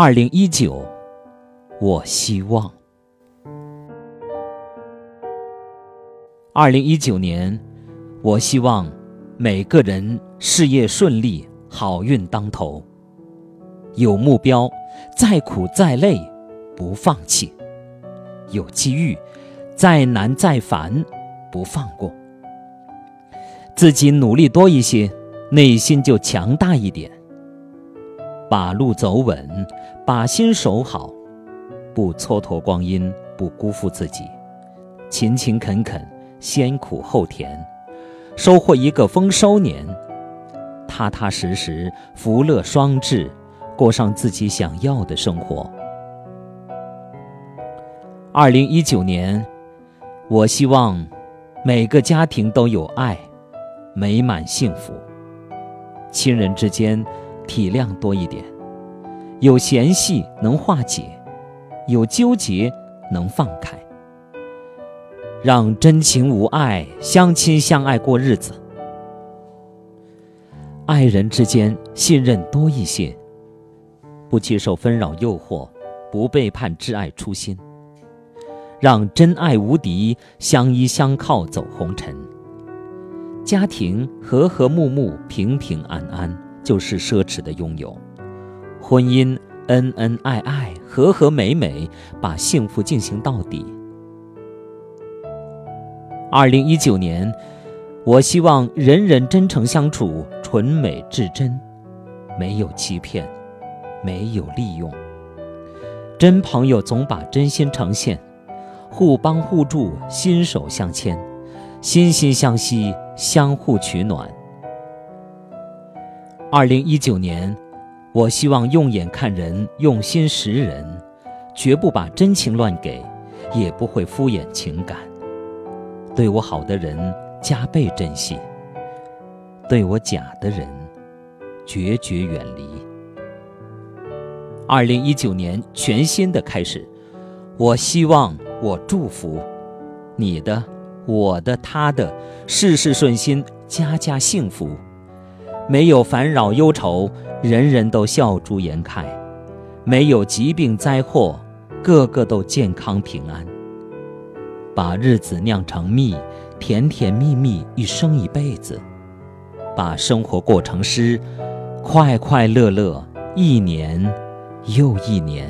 二零一九，我希望。二零一九年，我希望每个人事业顺利，好运当头。有目标，再苦再累，不放弃；有机遇，再难再烦，不放过。自己努力多一些，内心就强大一点。把路走稳，把心守好，不蹉跎光阴，不辜负自己，勤勤恳恳，先苦后甜，收获一个丰收年。踏踏实实，福乐双至，过上自己想要的生活。二零一九年，我希望每个家庭都有爱，美满幸福，亲人之间。体谅多一点，有嫌隙能化解，有纠结能放开，让真情无碍，相亲相爱过日子。爱人之间信任多一些，不接受纷扰诱惑，不背叛挚爱初心，让真爱无敌，相依相靠走红尘，家庭和和睦睦，平平安安。就是奢侈的拥有，婚姻恩恩爱爱，和和美美，把幸福进行到底。二零一九年，我希望人人真诚相处，纯美至真，没有欺骗，没有利用。真朋友总把真心呈现，互帮互助，心手相牵，心心相惜，相互取暖。二零一九年，我希望用眼看人，用心识人，绝不把真情乱给，也不会敷衍情感。对我好的人加倍珍惜，对我假的人决绝远离。二零一九年全新的开始，我希望，我祝福你的、我的、他的，事事顺心，家家幸福。没有烦扰忧愁，人人都笑逐颜开；没有疾病灾祸，个个都健康平安。把日子酿成蜜，甜甜蜜蜜一生一辈子；把生活过成诗，快快乐乐一年又一年。